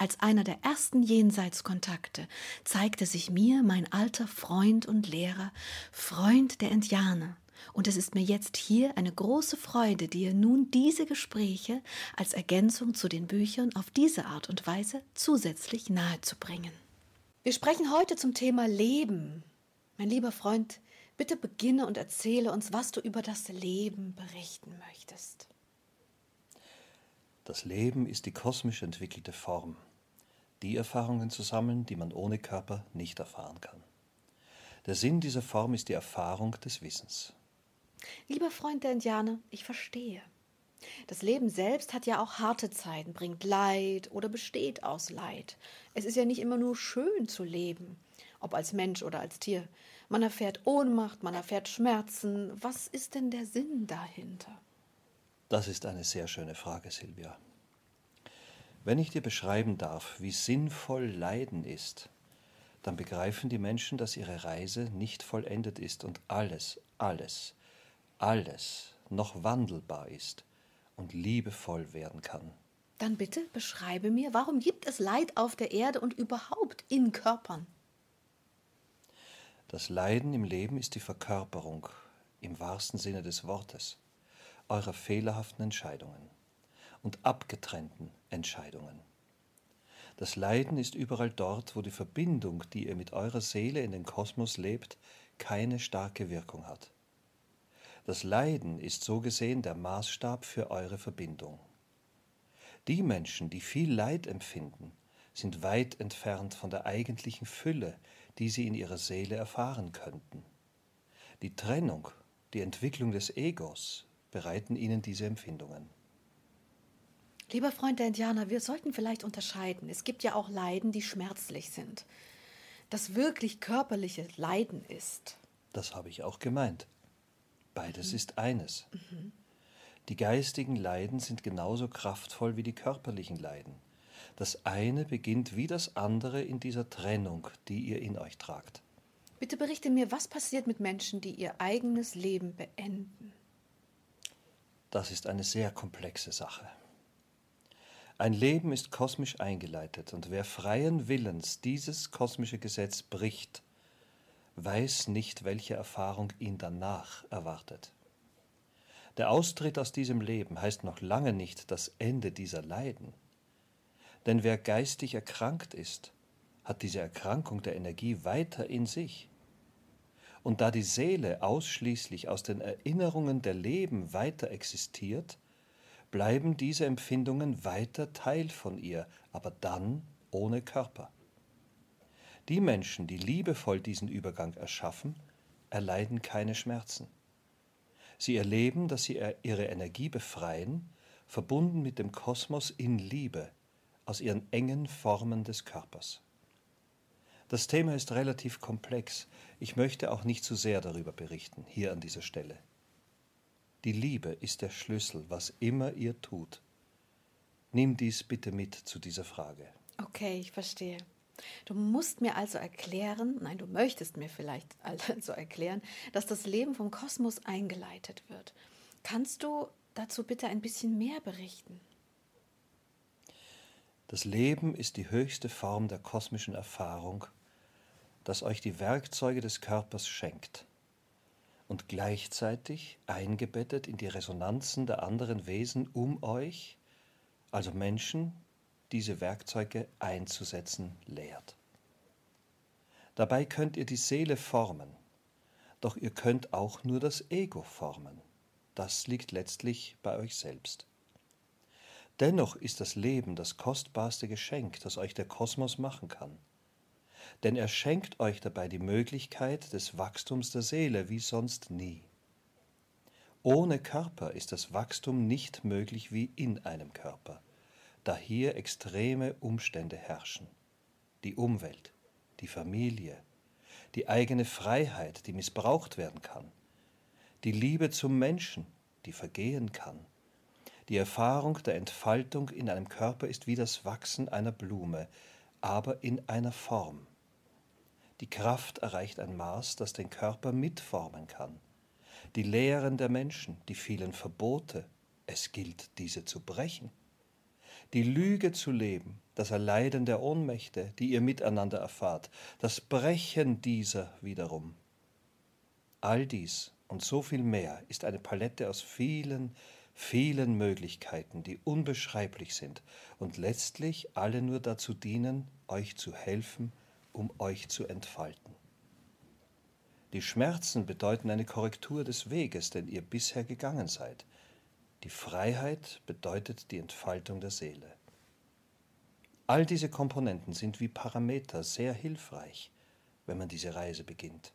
Als einer der ersten Jenseitskontakte zeigte sich mir mein alter Freund und Lehrer, Freund der Indianer, und es ist mir jetzt hier eine große Freude, dir nun diese Gespräche als Ergänzung zu den Büchern auf diese Art und Weise zusätzlich nahezubringen. Wir sprechen heute zum Thema Leben. Mein lieber Freund, bitte beginne und erzähle uns, was du über das Leben berichten möchtest. Das Leben ist die kosmisch entwickelte Form die Erfahrungen zu sammeln, die man ohne Körper nicht erfahren kann. Der Sinn dieser Form ist die Erfahrung des Wissens. Lieber Freund der Indianer, ich verstehe. Das Leben selbst hat ja auch harte Zeiten, bringt Leid oder besteht aus Leid. Es ist ja nicht immer nur schön zu leben, ob als Mensch oder als Tier. Man erfährt Ohnmacht, man erfährt Schmerzen. Was ist denn der Sinn dahinter? Das ist eine sehr schöne Frage, Silvia. Wenn ich dir beschreiben darf, wie sinnvoll Leiden ist, dann begreifen die Menschen, dass ihre Reise nicht vollendet ist und alles, alles, alles noch wandelbar ist und liebevoll werden kann. Dann bitte beschreibe mir, warum gibt es Leid auf der Erde und überhaupt in Körpern? Das Leiden im Leben ist die Verkörperung, im wahrsten Sinne des Wortes, eurer fehlerhaften Entscheidungen und abgetrennten Entscheidungen. Das Leiden ist überall dort, wo die Verbindung, die ihr mit eurer Seele in den Kosmos lebt, keine starke Wirkung hat. Das Leiden ist so gesehen der Maßstab für eure Verbindung. Die Menschen, die viel Leid empfinden, sind weit entfernt von der eigentlichen Fülle, die sie in ihrer Seele erfahren könnten. Die Trennung, die Entwicklung des Egos bereiten ihnen diese Empfindungen. Lieber Freund der Indianer, wir sollten vielleicht unterscheiden. Es gibt ja auch Leiden, die schmerzlich sind. Das wirklich körperliche Leiden ist. Das habe ich auch gemeint. Beides mhm. ist eines. Mhm. Die geistigen Leiden sind genauso kraftvoll wie die körperlichen Leiden. Das eine beginnt wie das andere in dieser Trennung, die ihr in euch tragt. Bitte berichte mir, was passiert mit Menschen, die ihr eigenes Leben beenden? Das ist eine sehr komplexe Sache. Ein Leben ist kosmisch eingeleitet, und wer freien Willens dieses kosmische Gesetz bricht, weiß nicht, welche Erfahrung ihn danach erwartet. Der Austritt aus diesem Leben heißt noch lange nicht das Ende dieser Leiden. Denn wer geistig erkrankt ist, hat diese Erkrankung der Energie weiter in sich. Und da die Seele ausschließlich aus den Erinnerungen der Leben weiter existiert, bleiben diese Empfindungen weiter Teil von ihr, aber dann ohne Körper. Die Menschen, die liebevoll diesen Übergang erschaffen, erleiden keine Schmerzen. Sie erleben, dass sie ihre Energie befreien, verbunden mit dem Kosmos in Liebe, aus ihren engen Formen des Körpers. Das Thema ist relativ komplex. Ich möchte auch nicht zu sehr darüber berichten, hier an dieser Stelle. Die Liebe ist der Schlüssel, was immer ihr tut. Nimm dies bitte mit zu dieser Frage. Okay, ich verstehe. Du musst mir also erklären, nein, du möchtest mir vielleicht also erklären, dass das Leben vom Kosmos eingeleitet wird. Kannst du dazu bitte ein bisschen mehr berichten? Das Leben ist die höchste Form der kosmischen Erfahrung, das euch die Werkzeuge des Körpers schenkt und gleichzeitig eingebettet in die Resonanzen der anderen Wesen um euch, also Menschen, diese Werkzeuge einzusetzen lehrt. Dabei könnt ihr die Seele formen, doch ihr könnt auch nur das Ego formen. Das liegt letztlich bei euch selbst. Dennoch ist das Leben das kostbarste Geschenk, das euch der Kosmos machen kann denn er schenkt euch dabei die Möglichkeit des Wachstums der Seele wie sonst nie. Ohne Körper ist das Wachstum nicht möglich wie in einem Körper, da hier extreme Umstände herrschen. Die Umwelt, die Familie, die eigene Freiheit, die missbraucht werden kann, Die Liebe zum Menschen, die vergehen kann. Die Erfahrung der Entfaltung in einem Körper ist wie das Wachsen einer Blume, aber in einer Form. Die Kraft erreicht ein Maß, das den Körper mitformen kann. Die Lehren der Menschen, die vielen Verbote, es gilt, diese zu brechen. Die Lüge zu leben, das Erleiden der Ohnmächte, die ihr miteinander erfahrt, das Brechen dieser wiederum. All dies und so viel mehr ist eine Palette aus vielen, vielen Möglichkeiten, die unbeschreiblich sind und letztlich alle nur dazu dienen, euch zu helfen, um euch zu entfalten. Die Schmerzen bedeuten eine Korrektur des Weges, den ihr bisher gegangen seid. Die Freiheit bedeutet die Entfaltung der Seele. All diese Komponenten sind wie Parameter sehr hilfreich, wenn man diese Reise beginnt.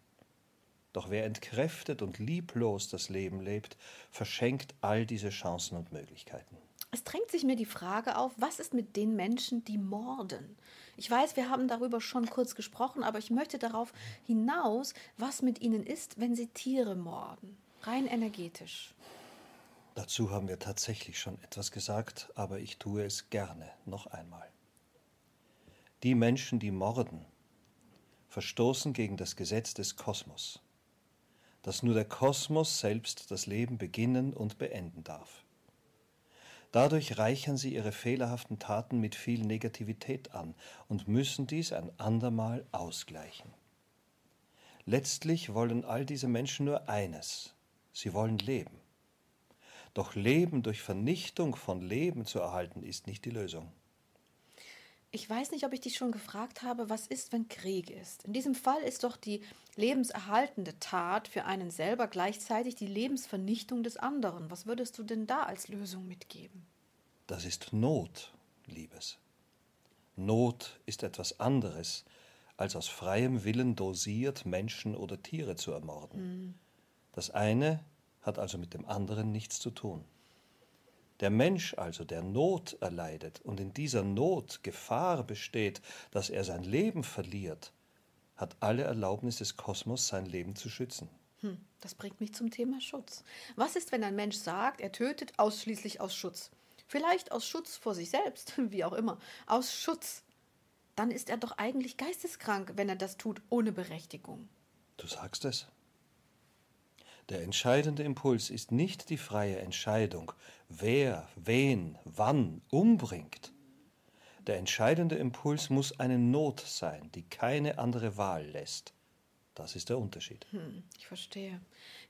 Doch wer entkräftet und lieblos das Leben lebt, verschenkt all diese Chancen und Möglichkeiten. Es drängt sich mir die Frage auf, was ist mit den Menschen, die morden? Ich weiß, wir haben darüber schon kurz gesprochen, aber ich möchte darauf hinaus, was mit ihnen ist, wenn sie Tiere morden, rein energetisch. Dazu haben wir tatsächlich schon etwas gesagt, aber ich tue es gerne noch einmal. Die Menschen, die morden, verstoßen gegen das Gesetz des Kosmos dass nur der Kosmos selbst das Leben beginnen und beenden darf. Dadurch reichern sie ihre fehlerhaften Taten mit viel Negativität an und müssen dies ein andermal ausgleichen. Letztlich wollen all diese Menschen nur eines, sie wollen leben. Doch Leben durch Vernichtung von Leben zu erhalten, ist nicht die Lösung. Ich weiß nicht, ob ich dich schon gefragt habe, was ist, wenn Krieg ist. In diesem Fall ist doch die lebenserhaltende Tat für einen selber gleichzeitig die Lebensvernichtung des anderen. Was würdest du denn da als Lösung mitgeben? Das ist Not, Liebes. Not ist etwas anderes, als aus freiem Willen dosiert Menschen oder Tiere zu ermorden. Mhm. Das eine hat also mit dem anderen nichts zu tun. Der Mensch also, der Not erleidet und in dieser Not Gefahr besteht, dass er sein Leben verliert, hat alle Erlaubnis des Kosmos, sein Leben zu schützen. Hm, das bringt mich zum Thema Schutz. Was ist, wenn ein Mensch sagt, er tötet ausschließlich aus Schutz? Vielleicht aus Schutz vor sich selbst, wie auch immer, aus Schutz. Dann ist er doch eigentlich geisteskrank, wenn er das tut ohne Berechtigung. Du sagst es. Der entscheidende Impuls ist nicht die freie Entscheidung, wer, wen, wann umbringt. Der entscheidende Impuls muss eine Not sein, die keine andere Wahl lässt. Das ist der Unterschied. Hm, ich verstehe.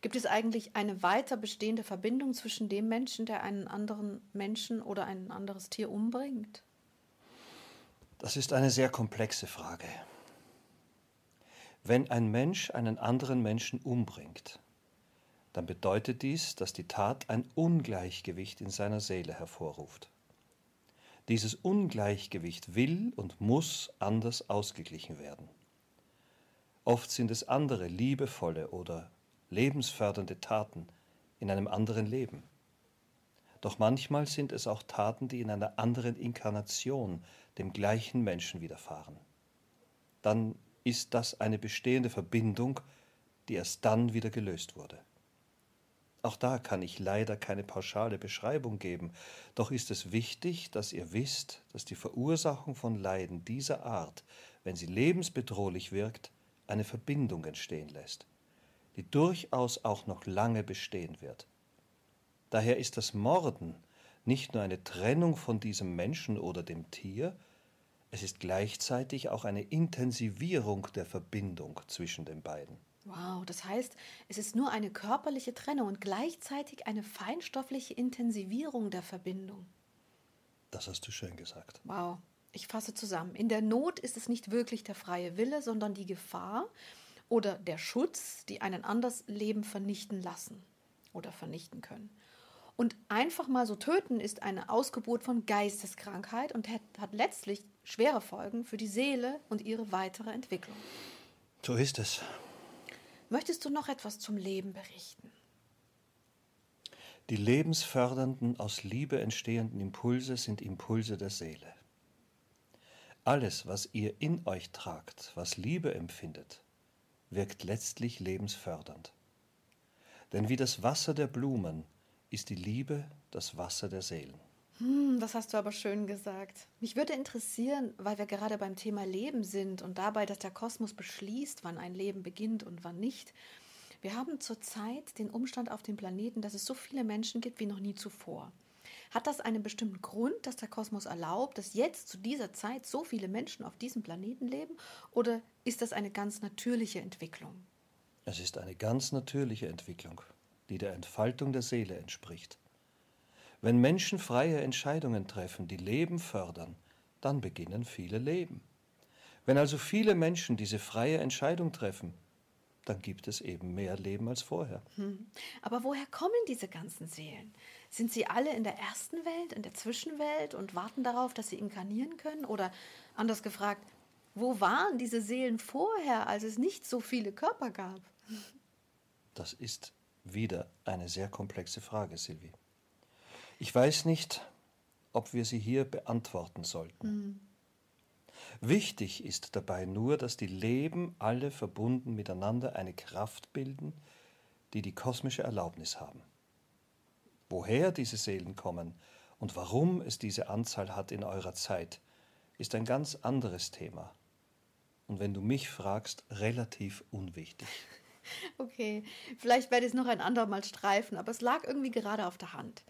Gibt es eigentlich eine weiter bestehende Verbindung zwischen dem Menschen, der einen anderen Menschen oder ein anderes Tier umbringt? Das ist eine sehr komplexe Frage. Wenn ein Mensch einen anderen Menschen umbringt, dann bedeutet dies, dass die Tat ein Ungleichgewicht in seiner Seele hervorruft. Dieses Ungleichgewicht will und muss anders ausgeglichen werden. Oft sind es andere liebevolle oder lebensfördernde Taten in einem anderen Leben. Doch manchmal sind es auch Taten, die in einer anderen Inkarnation dem gleichen Menschen widerfahren. Dann ist das eine bestehende Verbindung, die erst dann wieder gelöst wurde. Auch da kann ich leider keine pauschale Beschreibung geben, doch ist es wichtig, dass ihr wisst, dass die Verursachung von Leiden dieser Art, wenn sie lebensbedrohlich wirkt, eine Verbindung entstehen lässt, die durchaus auch noch lange bestehen wird. Daher ist das Morden nicht nur eine Trennung von diesem Menschen oder dem Tier, es ist gleichzeitig auch eine Intensivierung der Verbindung zwischen den beiden. Wow, das heißt, es ist nur eine körperliche Trennung und gleichzeitig eine feinstoffliche Intensivierung der Verbindung. Das hast du schön gesagt. Wow, ich fasse zusammen. In der Not ist es nicht wirklich der freie Wille, sondern die Gefahr oder der Schutz, die einen anders Leben vernichten lassen oder vernichten können. Und einfach mal so töten ist eine Ausgeburt von Geisteskrankheit und hat, hat letztlich schwere Folgen für die Seele und ihre weitere Entwicklung. So ist es. Möchtest du noch etwas zum Leben berichten? Die lebensfördernden, aus Liebe entstehenden Impulse sind Impulse der Seele. Alles, was ihr in euch tragt, was Liebe empfindet, wirkt letztlich lebensfördernd. Denn wie das Wasser der Blumen ist die Liebe das Wasser der Seelen. Hm, das hast du aber schön gesagt. Mich würde interessieren, weil wir gerade beim Thema Leben sind und dabei, dass der Kosmos beschließt, wann ein Leben beginnt und wann nicht. Wir haben zurzeit den Umstand auf dem Planeten, dass es so viele Menschen gibt wie noch nie zuvor. Hat das einen bestimmten Grund, dass der Kosmos erlaubt, dass jetzt zu dieser Zeit so viele Menschen auf diesem Planeten leben? Oder ist das eine ganz natürliche Entwicklung? Es ist eine ganz natürliche Entwicklung, die der Entfaltung der Seele entspricht. Wenn Menschen freie Entscheidungen treffen, die Leben fördern, dann beginnen viele Leben. Wenn also viele Menschen diese freie Entscheidung treffen, dann gibt es eben mehr Leben als vorher. Hm. Aber woher kommen diese ganzen Seelen? Sind sie alle in der ersten Welt, in der Zwischenwelt und warten darauf, dass sie inkarnieren können? Oder anders gefragt, wo waren diese Seelen vorher, als es nicht so viele Körper gab? Das ist wieder eine sehr komplexe Frage, Silvi. Ich weiß nicht, ob wir sie hier beantworten sollten. Mhm. Wichtig ist dabei nur, dass die Leben alle verbunden miteinander eine Kraft bilden, die die kosmische Erlaubnis haben. Woher diese Seelen kommen und warum es diese Anzahl hat in eurer Zeit, ist ein ganz anderes Thema. Und wenn du mich fragst, relativ unwichtig. Okay, vielleicht werde ich es noch ein andermal streifen, aber es lag irgendwie gerade auf der Hand.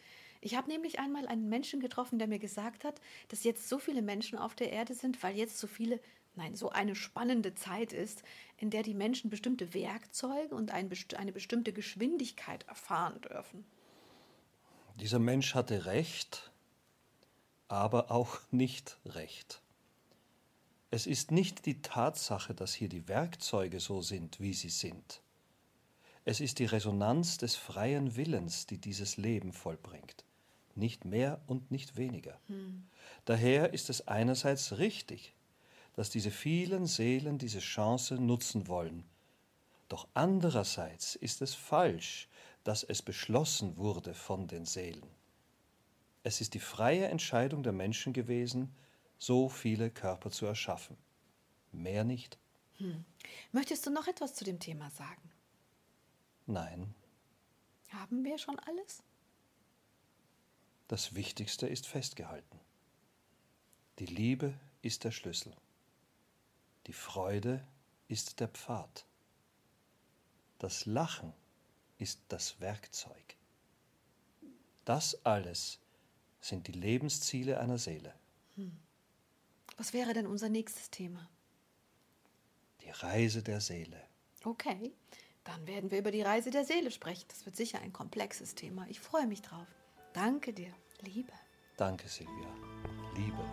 Ich habe nämlich einmal einen Menschen getroffen, der mir gesagt hat, dass jetzt so viele Menschen auf der Erde sind, weil jetzt so viele, nein, so eine spannende Zeit ist, in der die Menschen bestimmte Werkzeuge und ein, eine bestimmte Geschwindigkeit erfahren dürfen. Dieser Mensch hatte recht, aber auch nicht recht. Es ist nicht die Tatsache, dass hier die Werkzeuge so sind, wie sie sind. Es ist die Resonanz des freien Willens, die dieses Leben vollbringt nicht mehr und nicht weniger. Hm. Daher ist es einerseits richtig, dass diese vielen Seelen diese Chance nutzen wollen. Doch andererseits ist es falsch, dass es beschlossen wurde von den Seelen. Es ist die freie Entscheidung der Menschen gewesen, so viele Körper zu erschaffen. Mehr nicht. Hm. Möchtest du noch etwas zu dem Thema sagen? Nein. Haben wir schon alles? Das Wichtigste ist festgehalten. Die Liebe ist der Schlüssel. Die Freude ist der Pfad. Das Lachen ist das Werkzeug. Das alles sind die Lebensziele einer Seele. Hm. Was wäre denn unser nächstes Thema? Die Reise der Seele. Okay, dann werden wir über die Reise der Seele sprechen. Das wird sicher ein komplexes Thema. Ich freue mich drauf. Danke dir, Liebe. Danke, Silvia. Liebe.